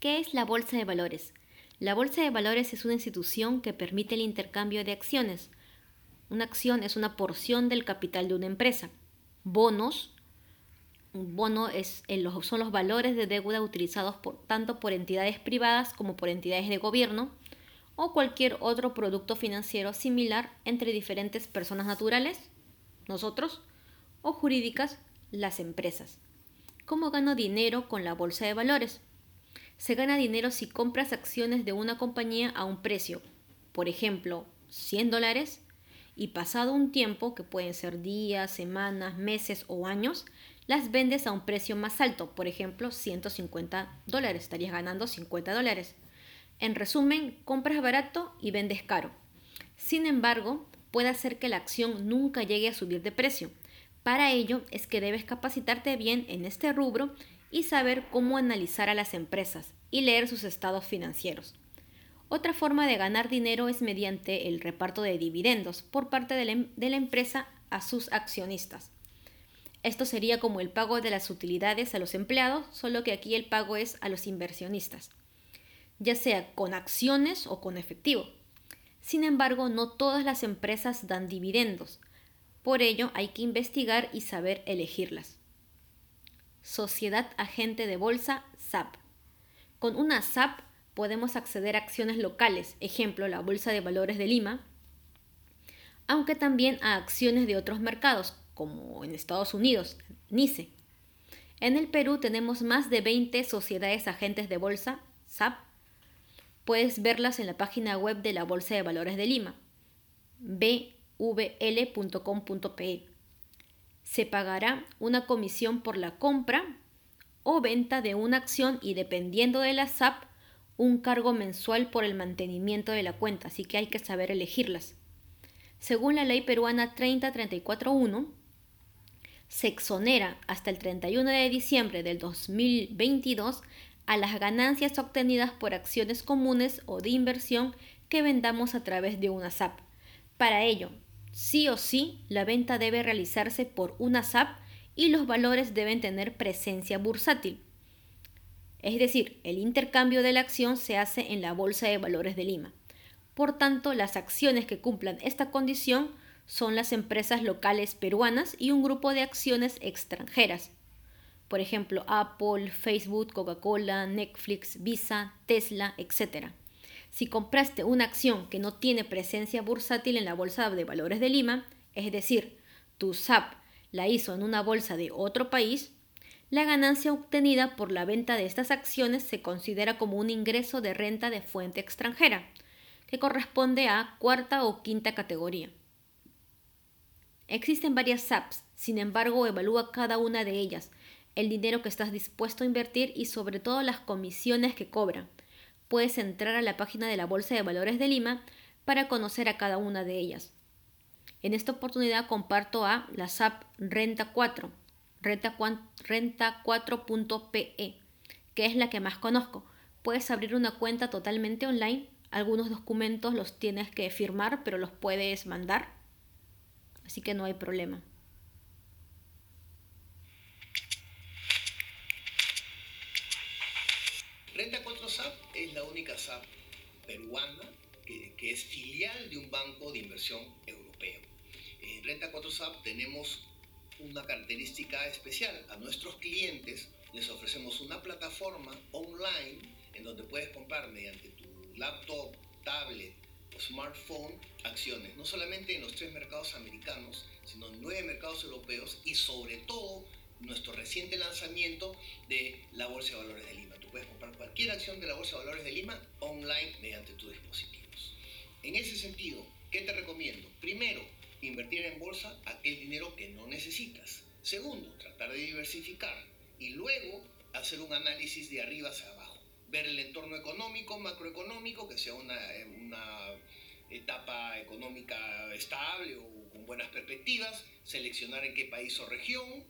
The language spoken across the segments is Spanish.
¿Qué es la Bolsa de Valores? La Bolsa de Valores es una institución que permite el intercambio de acciones. Una acción es una porción del capital de una empresa. Bonos. Un bono es, son los valores de deuda utilizados por, tanto por entidades privadas como por entidades de gobierno o cualquier otro producto financiero similar entre diferentes personas naturales, nosotros, o jurídicas, las empresas. ¿Cómo gano dinero con la bolsa de valores? Se gana dinero si compras acciones de una compañía a un precio, por ejemplo, 100 dólares, y pasado un tiempo, que pueden ser días, semanas, meses o años, las vendes a un precio más alto, por ejemplo, 150 dólares, estarías ganando 50 dólares. En resumen, compras barato y vendes caro. Sin embargo, puede hacer que la acción nunca llegue a subir de precio. Para ello es que debes capacitarte bien en este rubro y saber cómo analizar a las empresas y leer sus estados financieros. Otra forma de ganar dinero es mediante el reparto de dividendos por parte de la, em-, de la, empresa a sus accionistas. Esto sería como el pago de las utilidades a los empleados, solo que aquí el pago es a los inversionistas, ya sea con acciones o con efectivo. Sin embargo, no todas las empresas dan dividendos, por ello hay que investigar y saber elegirlas. Sociedad Agente de Bolsa, SAP. Con una SAP podemos acceder a acciones locales, ejemplo la Bolsa de Valores de Lima, aunque también a acciones de otros mercados, como en Estados Unidos, NICE. En el Perú tenemos más de 20 sociedades agentes de bolsa, SAP. Puedes verlas en la página web de la Bolsa de Valores de Lima, bvl.com.pe se pagará una comisión por la compra o venta de una acción y dependiendo de la SAP, un cargo mensual por el mantenimiento de la cuenta, así que hay que saber elegirlas. Según la ley peruana 30341, se exonera hasta el 31 de diciembre del 2022 a las ganancias obtenidas por acciones comunes o de inversión que vendamos a través de una SAP. Para ello, Sí o sí, la venta debe realizarse por una SAP y los valores deben tener presencia bursátil. Es decir, el intercambio de la acción se hace en la Bolsa de Valores de Lima. Por tanto, las acciones que cumplan esta condición son las empresas locales peruanas y un grupo de acciones extranjeras. Por ejemplo, Apple, Facebook, Coca-Cola, Netflix, Visa, Tesla, etc. Si compraste una acción que no tiene presencia bursátil en la Bolsa de Valores de Lima, es decir, tu SAP la hizo en una bolsa de otro país, la ganancia obtenida por la venta de estas acciones se considera como un ingreso de renta de fuente extranjera, que corresponde a cuarta o quinta categoría. Existen varias SAPs, sin embargo evalúa cada una de ellas, el dinero que estás dispuesto a invertir y sobre todo las comisiones que cobran puedes entrar a la página de la Bolsa de Valores de Lima para conocer a cada una de ellas. En esta oportunidad comparto a la SAP Renta 4, Renta, 4.pe, que es la que más conozco. Puedes abrir una cuenta totalmente online. Algunos documentos los tienes que firmar, pero los puedes mandar. Así que no hay problema. Renta 4 SAP es la única SAP peruana que, es filial de un banco de inversión europeo. En Renta 4 SAP tenemos una característica especial. A nuestros clientes les ofrecemos una plataforma online en donde puedes comprar mediante tu laptop, tablet o smartphone acciones, no solamente en los tres mercados americanos, sino en nueve mercados europeos y sobre todo nuestro reciente lanzamiento de la Bolsa de Valores de Lima. Puedes comprar cualquier acción de la Bolsa de Valores de Lima online mediante tus dispositivos. En ese sentido, ¿qué te recomiendo? Primero, invertir en bolsa aquel dinero que no necesitas. Segundo, tratar de diversificar. Y luego, hacer un análisis de arriba hacia abajo. Ver el entorno económico, macroeconómico, que sea una, una etapa económica estable o con buenas perspectivas, seleccionar en qué país o región,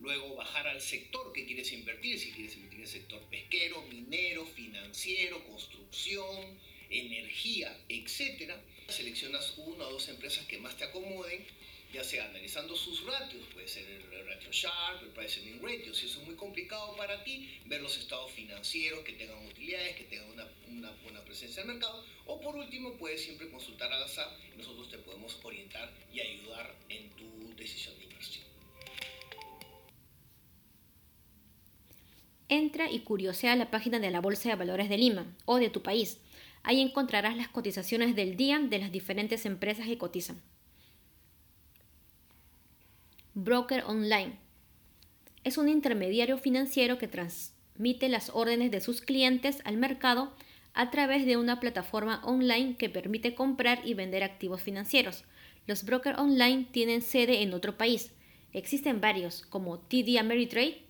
luego bajar al sector que quieres invertir, si quieres invertir en el sector pesquero, minero, financiero, construcción, energía, etc. Seleccionas una o dos empresas que más te acomoden ya sea analizando sus ratios, puede ser el ratio Sharp, el price earning ratio, si eso es muy complicado para ti, ver los estados financieros que tengan utilidades, que tengan una, una buena presencia en el mercado, o por último puedes siempre consultar a la SAP nosotros te podemos orientar y ayudar en tu Entra y curiosea la página de la Bolsa de Valores de Lima o de tu país. Ahí encontrarás las cotizaciones del día de las diferentes empresas que cotizan. Broker online. Es un intermediario financiero que transmite las órdenes de sus clientes al mercado a través de una plataforma online que permite comprar y vender activos financieros. Los brokers online tienen sede en otro país. Existen varios como TD Ameritrade,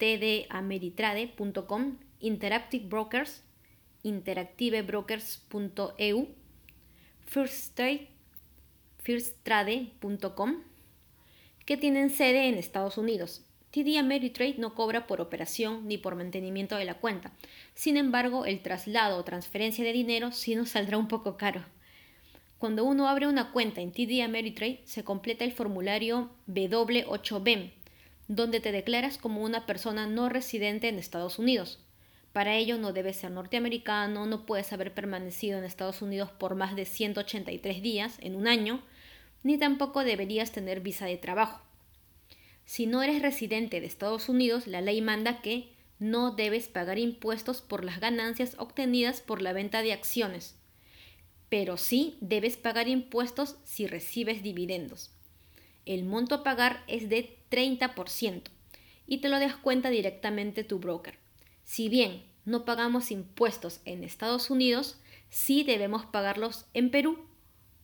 tdameritrade.com, Interactive Brokers, interactivebrokers.eu, firsttrade.com, que tienen sede en Estados Unidos. TD Ameritrade no cobra por operación ni por mantenimiento de la cuenta. Sin embargo, el traslado o transferencia de dinero sí nos saldrá un poco caro. Cuando uno abre una cuenta en TD Ameritrade, se completa el formulario W8BEM, donde te declaras como una persona no residente en Estados Unidos. Para ello no debes ser norteamericano, no puedes haber permanecido en Estados Unidos por más de 183 días en un año, ni tampoco deberías tener visa de trabajo. Si no eres residente de Estados Unidos, la ley manda que no debes pagar impuestos por las ganancias obtenidas por la venta de acciones, pero sí debes pagar impuestos si recibes dividendos. El monto a pagar es de 30% y te lo descuenta directamente tu broker. Si bien no pagamos impuestos en Estados Unidos, sí debemos pagarlos en Perú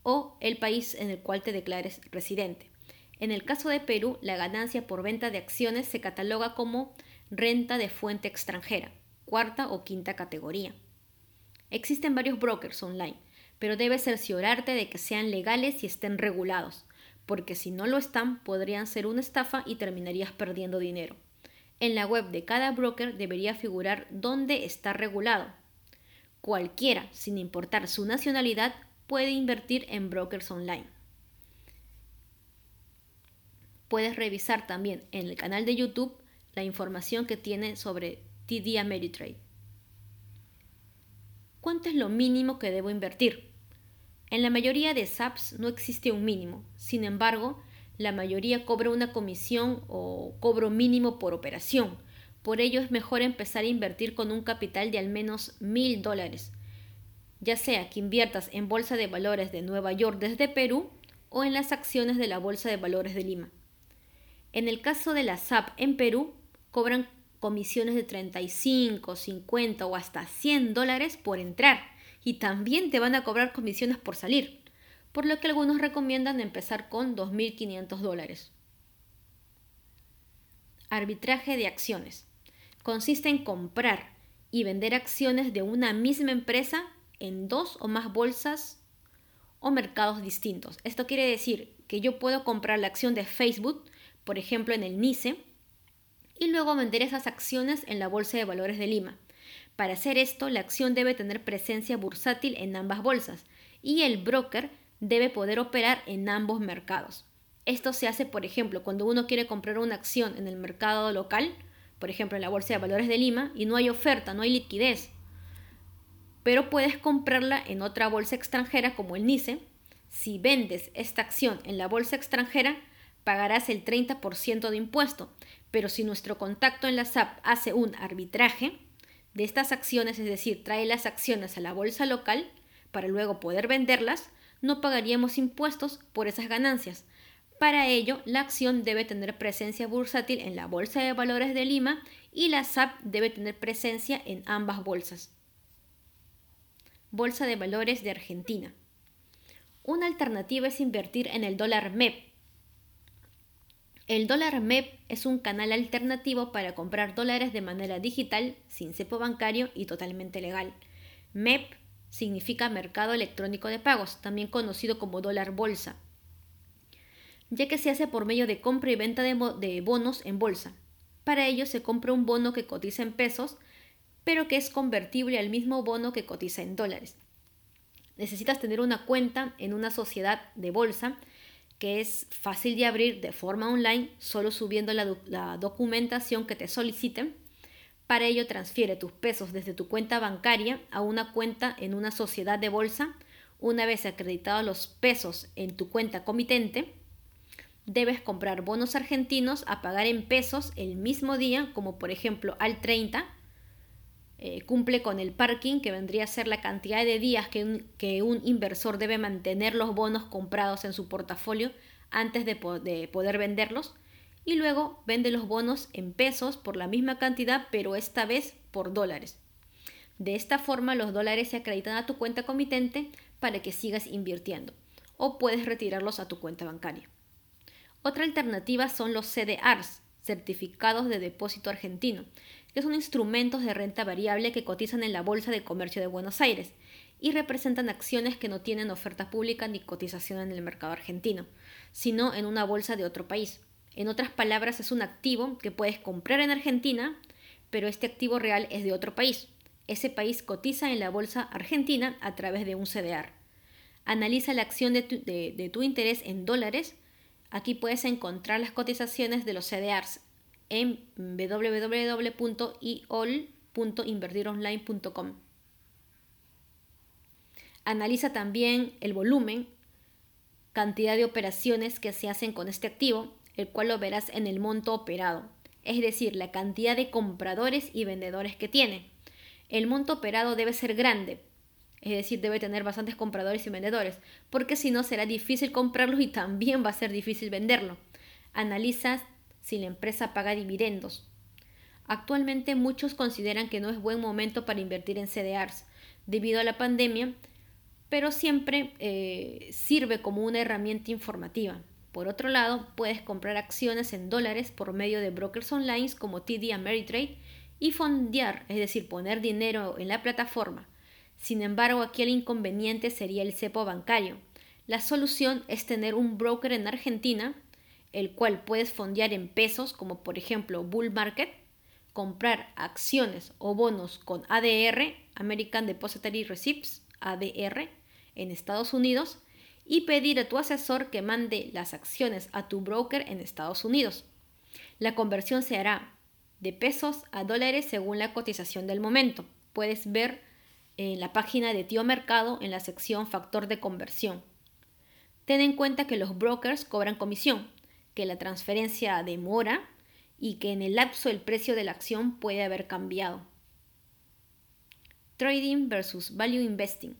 o el país en el cual te declares residente. En el caso de Perú, la ganancia por venta de acciones se cataloga como renta de fuente extranjera, cuarta o quinta categoría. Existen varios brokers online, pero debes cerciorarte de que sean legales y estén regulados, porque si no lo están podrían ser una estafa y terminarías perdiendo dinero. En la web de cada broker debería figurar dónde está regulado. Cualquiera, sin importar su nacionalidad, puede invertir en brokers online. Puedes revisar también en el canal de YouTube la información que tiene sobre TD Ameritrade. ¿Cuánto es lo mínimo que debo invertir? En la mayoría de SAPs no existe un mínimo. Sin embargo, la mayoría cobra una comisión o cobro mínimo por operación. Por ello es mejor empezar a invertir con un capital de al menos mil dólares, ya sea que inviertas en Bolsa de Valores de Nueva York desde Perú o en las acciones de la Bolsa de Valores de Lima. En el caso de la SAP en Perú, cobran comisiones de 35, 50 o hasta 100 dólares por entrar y también te van a cobrar comisiones por salir, por lo que algunos recomiendan empezar con 2.500 dólares. Arbitraje de acciones. Consiste en comprar y vender acciones de una misma empresa en dos o más bolsas o mercados distintos. Esto quiere decir que yo puedo comprar la acción de Facebook, por ejemplo en el NICE, y luego vender esas acciones en la Bolsa de Valores de Lima. Para hacer esto, la acción debe tener presencia bursátil en ambas bolsas y el broker debe poder operar en ambos mercados. Esto se hace, por ejemplo, cuando uno quiere comprar una acción en el mercado local, por ejemplo en la Bolsa de Valores de Lima, y no hay oferta, no hay liquidez pero puedes comprarla en otra bolsa extranjera como el NICE. Si vendes esta acción en la bolsa extranjera, pagarás el 30% de impuesto, pero si nuestro contacto en la SAP hace un arbitraje de estas acciones, es decir, trae las acciones a la bolsa local para luego poder venderlas, no pagaríamos impuestos por esas ganancias. Para ello, la acción debe tener presencia bursátil en la Bolsa de Valores de Lima y la SAP debe tener presencia en ambas bolsas. Bolsa de Valores de Argentina. Una alternativa es invertir en el dólar MEP. El dólar MEP es un canal alternativo para comprar dólares de manera digital, sin cepo bancario y totalmente legal. MEP significa Mercado Electrónico de Pagos, también conocido como dólar bolsa, ya que se hace por medio de compra y venta de, bonos en bolsa. Para ello se compra un bono que cotiza en pesos pero que es convertible al mismo bono que cotiza en dólares. Necesitas tener una cuenta en una sociedad de bolsa que es fácil de abrir de forma online solo subiendo la, la documentación que te soliciten. Para ello transfiere tus pesos desde tu cuenta bancaria a una cuenta en una sociedad de bolsa. Una vez acreditados los pesos en tu cuenta comitente, debes comprar bonos argentinos a pagar en pesos el mismo día, como por ejemplo al 30, eh, cumple con el parking, que vendría a ser la cantidad de días que un, que un inversor debe mantener los bonos comprados en su portafolio antes de, de poder venderlos. Y luego vende los bonos en pesos por la misma cantidad, pero esta vez por dólares. De esta forma los dólares se acreditan a tu cuenta comitente para que sigas invirtiendo o puedes retirarlos a tu cuenta bancaria. Otra alternativa son los CDRs, certificados de depósito argentino, que son instrumentos de renta variable que cotizan en la Bolsa de Comercio de Buenos Aires y representan acciones que no tienen oferta pública ni cotización en el mercado argentino, sino en una bolsa de otro país. En otras palabras, es un activo que puedes comprar en Argentina, pero este activo real es de otro país. Ese país cotiza en la bolsa argentina a través de un CDR. Analiza la acción de tu, interés en dólares. Aquí puedes encontrar las cotizaciones de los CDRs en www.iol.invertironline.com. Analiza también el volumen, cantidad de operaciones que se hacen con este activo, el cual lo verás en el monto operado, es decir, la cantidad de compradores y vendedores que tiene. El monto operado debe ser grande, es decir, debe tener bastantes compradores y vendedores, porque si no será difícil comprarlos y también va a ser difícil venderlo. Analiza si la empresa paga dividendos. Actualmente muchos consideran que no es buen momento para invertir en CDRs debido a la pandemia, pero siempre eh, sirve como una herramienta informativa. Por otro lado, puedes comprar acciones en dólares por medio de brokers online como TD Ameritrade y fondear, es decir, poner dinero en la plataforma. Sin embargo, aquí el inconveniente sería el cepo bancario. La solución es tener un broker en Argentina el cual puedes fondear en pesos, como por ejemplo Bull Market, comprar acciones o bonos con ADR, American Depository Receipts, ADR, en Estados Unidos, y pedir a tu asesor que mande las acciones a tu broker en Estados Unidos. La conversión se hará de pesos a dólares según la cotización del momento. Puedes ver en la página de Tío Mercado en la sección Factor de conversión. Ten en cuenta que los brokers cobran comisión, que la transferencia demora y que en el lapso el precio de la acción puede haber cambiado. Trading versus Value Investing.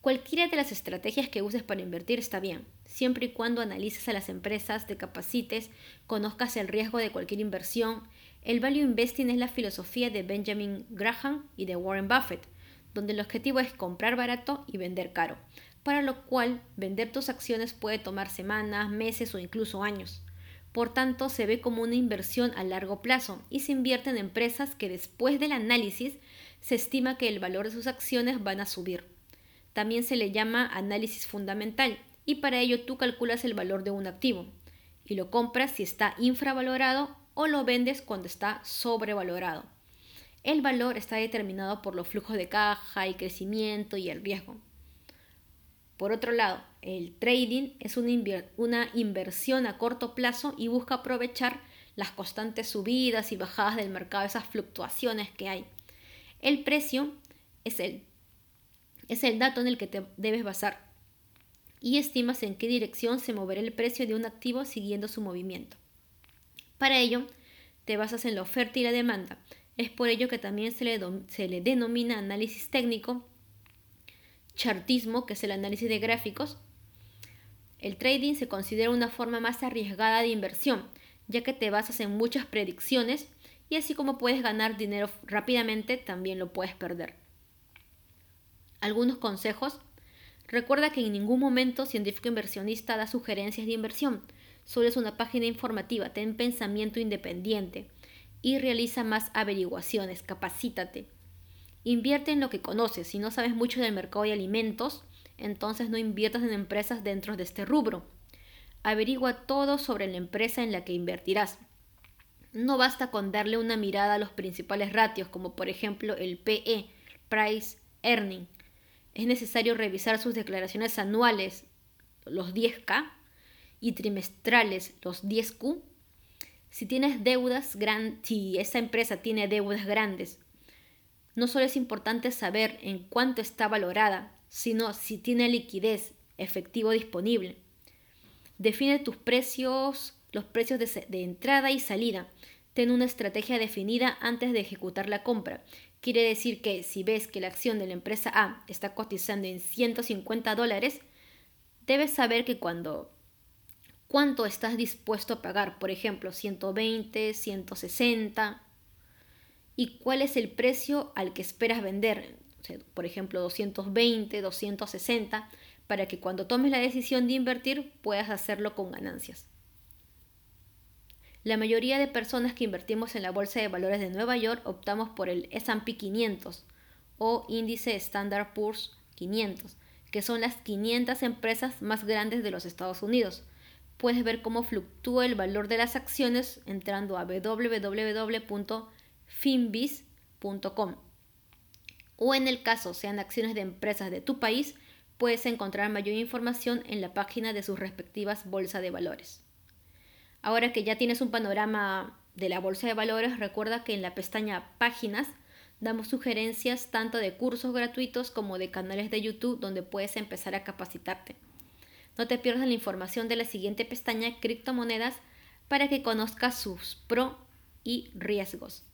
Cualquiera de las estrategias que uses para invertir está bien, siempre y cuando analices a las empresas, te capacites, conozcas el riesgo de cualquier inversión. El Value Investing es la filosofía de Benjamin Graham y de Warren Buffett, donde el objetivo es comprar barato y vender caro para lo cual vender tus acciones puede tomar semanas, meses o incluso años. Por tanto, se ve como una inversión a largo plazo y se invierte en empresas que después del análisis se estima que el valor de sus acciones van a subir. También se le llama análisis fundamental y para ello tú calculas el valor de un activo y lo compras si está infravalorado o lo vendes cuando está sobrevalorado. El valor está determinado por los flujos de caja, y crecimiento y el riesgo. Por otro lado, el trading es una, inversión a corto plazo y busca aprovechar las constantes subidas y bajadas del mercado, esas fluctuaciones que hay. El precio es el, es el dato en el que te debes basar y estimas en qué dirección se moverá el precio de un activo siguiendo su movimiento. Para ello, te basas en la oferta y la demanda. Es por ello que también se le, se le denomina análisis técnico chartismo, que es el análisis de gráficos, el trading se considera una forma más arriesgada de inversión, ya que te basas en muchas predicciones y así como puedes ganar dinero rápidamente, también lo puedes perder. Algunos consejos. Recuerda que en ningún momento científico inversionista da sugerencias de inversión, solo es una página informativa, ten pensamiento independiente y realiza más averiguaciones, capacítate. Invierte en lo que conoces. Si no sabes mucho del mercado de alimentos, entonces no inviertas en empresas dentro de este rubro. Averigua todo sobre la empresa en la que invertirás. No basta con darle una mirada a los principales ratios, como por ejemplo el PE, Price Earning. Es necesario revisar sus declaraciones anuales, los 10K y trimestrales los 10Q, si tienes deudas grandes, si esa empresa tiene deudas grandes, no solo es importante saber en cuánto está valorada, sino si tiene liquidez efectivo disponible. Define tus precios, los precios de, entrada y salida. Ten una estrategia definida antes de ejecutar la compra. Quiere decir que si ves que la acción de la empresa A está cotizando en 150 dólares, debes saber que cuando cuánto estás dispuesto a pagar, por ejemplo, 120, 160, y cuál es el precio al que esperas vender, por ejemplo, 220, 260, para que cuando tomes la decisión de invertir puedas hacerlo con ganancias. La mayoría de personas que invertimos en la Bolsa de Valores de Nueva York optamos por el SP 500 o índice Standard Poor's 500, que son las 500 empresas más grandes de los Estados Unidos, puedes ver cómo fluctúa el valor de las acciones entrando a www.finbis.com. O en el caso sean acciones de empresas de tu país, puedes encontrar mayor información en la página de sus respectivas bolsas de valores. Ahora que ya tienes un panorama de la bolsa de valores, recuerda que en la pestaña Páginas damos sugerencias tanto de cursos gratuitos como de canales de YouTube donde puedes empezar a capacitarte. No te pierdas la información de la siguiente pestaña Criptomonedas para que conozcas sus pro y riesgos.